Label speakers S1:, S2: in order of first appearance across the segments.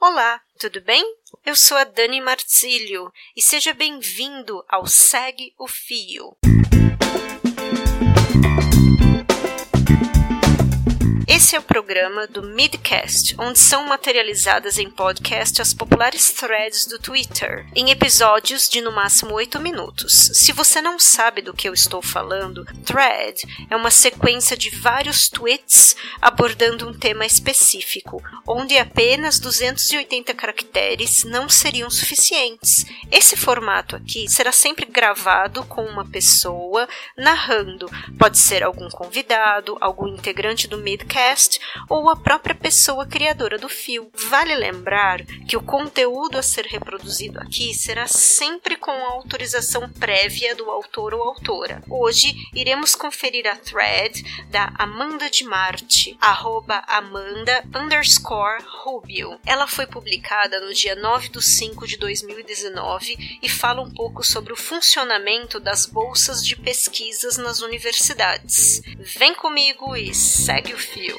S1: Olá, tudo bem? Eu sou a Dani Marcílio e seja bem-vindo ao Segue o Fio. Esse é o programa do Midcast, onde são materializadas em podcast as populares threads do Twitter, em episódios de no máximo 8 minutos. Se você não sabe do que eu estou falando, thread é uma sequência de vários tweets abordando um tema específico, onde apenas 280 caracteres não seriam suficientes. Esse formato aqui será sempre gravado com uma pessoa narrando, pode ser algum convidado, algum integrante do Midcast ou a própria pessoa criadora do fio. Vale lembrar que o conteúdo a ser reproduzido aqui será sempre com a autorização prévia do autor ou autora. Hoje iremos conferir a thread da Amanda de Marte, arroba Amanda underscore Rubio. Ela foi publicada no dia 9 de 5 de 2019 e fala um pouco sobre o funcionamento das bolsas de pesquisas nas universidades. Vem comigo e segue o fio.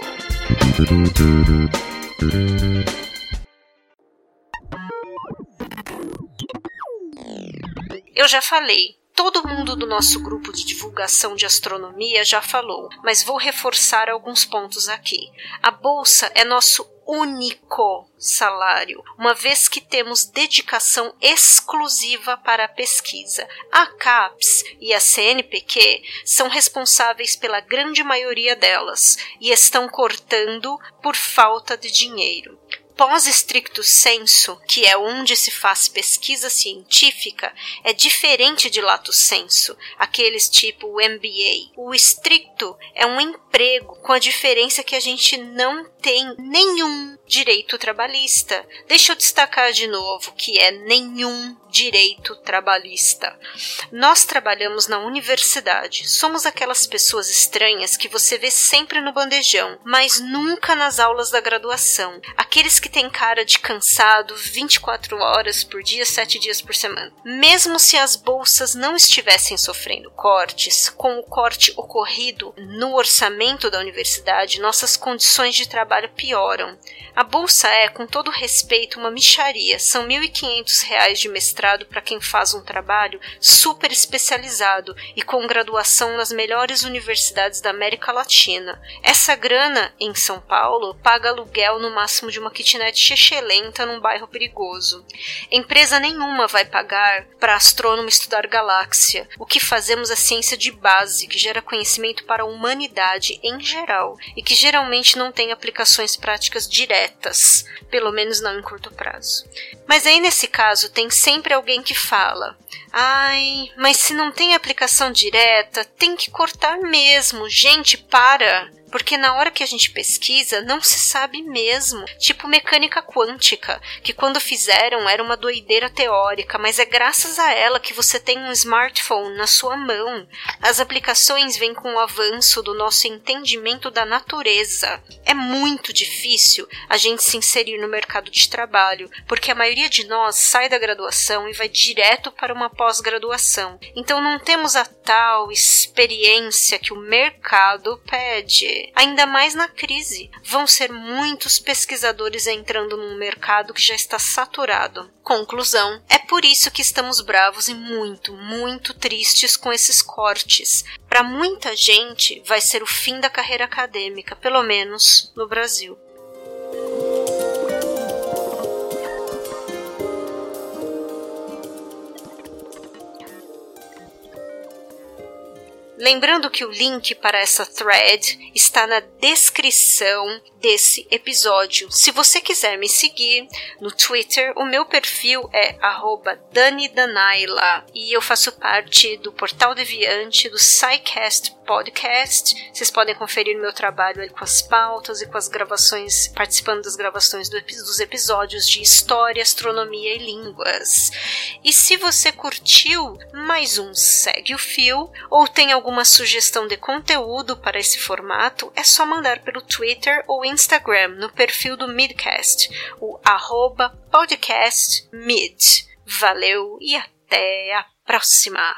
S1: Eu já falei, todo mundo do nosso grupo de divulgação de astronomia já falou, mas vou reforçar alguns pontos aqui. A bolsa é nosso único salário, uma vez que temos dedicação exclusiva para a pesquisa. A CAPES e a CNPq são responsáveis pela grande maioria delas e estão cortando por falta de dinheiro pós-estricto senso, que é onde se faz pesquisa científica, é diferente de lato senso, aqueles tipo MBA. O estricto é um emprego, com a diferença que a gente não tem nenhum direito trabalhista. Deixa eu destacar de novo que é nenhum direito trabalhista. Nós trabalhamos na universidade. Somos aquelas pessoas estranhas que você vê sempre no bandejão, mas nunca nas aulas da graduação. Aqueles que têm cara de cansado 24 horas por dia, 7 dias por semana. Mesmo se as bolsas não estivessem sofrendo cortes, com o corte ocorrido no orçamento da universidade, nossas condições de trabalho pioram. A bolsa é, com todo respeito, uma micharia. São R$ 1.500 de mestrado para quem faz um trabalho super especializado e com graduação nas melhores universidades da América Latina. Essa grana, em São Paulo, paga aluguel no máximo de uma kitnet chechelenta num bairro perigoso. Empresa nenhuma vai pagar para astrônomo estudar galáxia. O que fazemos é ciência de base, que gera conhecimento para a humanidade em geral e que geralmente não tem aplicações práticas diretas, pelo menos não em curto prazo. Mas aí nesse caso tem sempre alguém que fala: "Ai, mas se não tem aplicação direta, tem que cortar mesmo. Gente, para. Porque na hora que a gente pesquisa, não se sabe mesmo. Tipo mecânica quântica, que quando fizeram era uma doideira teórica, mas é graças a ela que você tem um smartphone na sua mão. As aplicações vêm com o avanço do nosso entendimento da natureza. É muito difícil a gente se inserir no mercado de trabalho, porque a maioria de nós sai da graduação e vai direto para uma pós-graduação. Então não temos a tal experiência que o mercado pede ainda mais na crise. Vão ser muitos pesquisadores entrando num mercado que já está saturado. Conclusão: é por isso que estamos bravos e muito, muito tristes com esses cortes. Para muita gente, vai ser o fim da carreira acadêmica, pelo menos no Brasil. Lembrando que o link para essa thread está na descrição desse episódio. Se você quiser me seguir no Twitter, o meu perfil é @danidanaila e eu faço parte do Portal Deviante do SciCast Podcast. Vocês podem conferir meu trabalho com as pautas e com as gravações, participando das gravações do, dos episódios de História, Astronomia e Línguas. E se você curtiu mais um Segue o Fio ou tem alguma sugestão de conteúdo para esse formato, é só mandar pelo Twitter ou Instagram no perfil do Midcast, o arroba podcastmid. Valeu e até a próxima!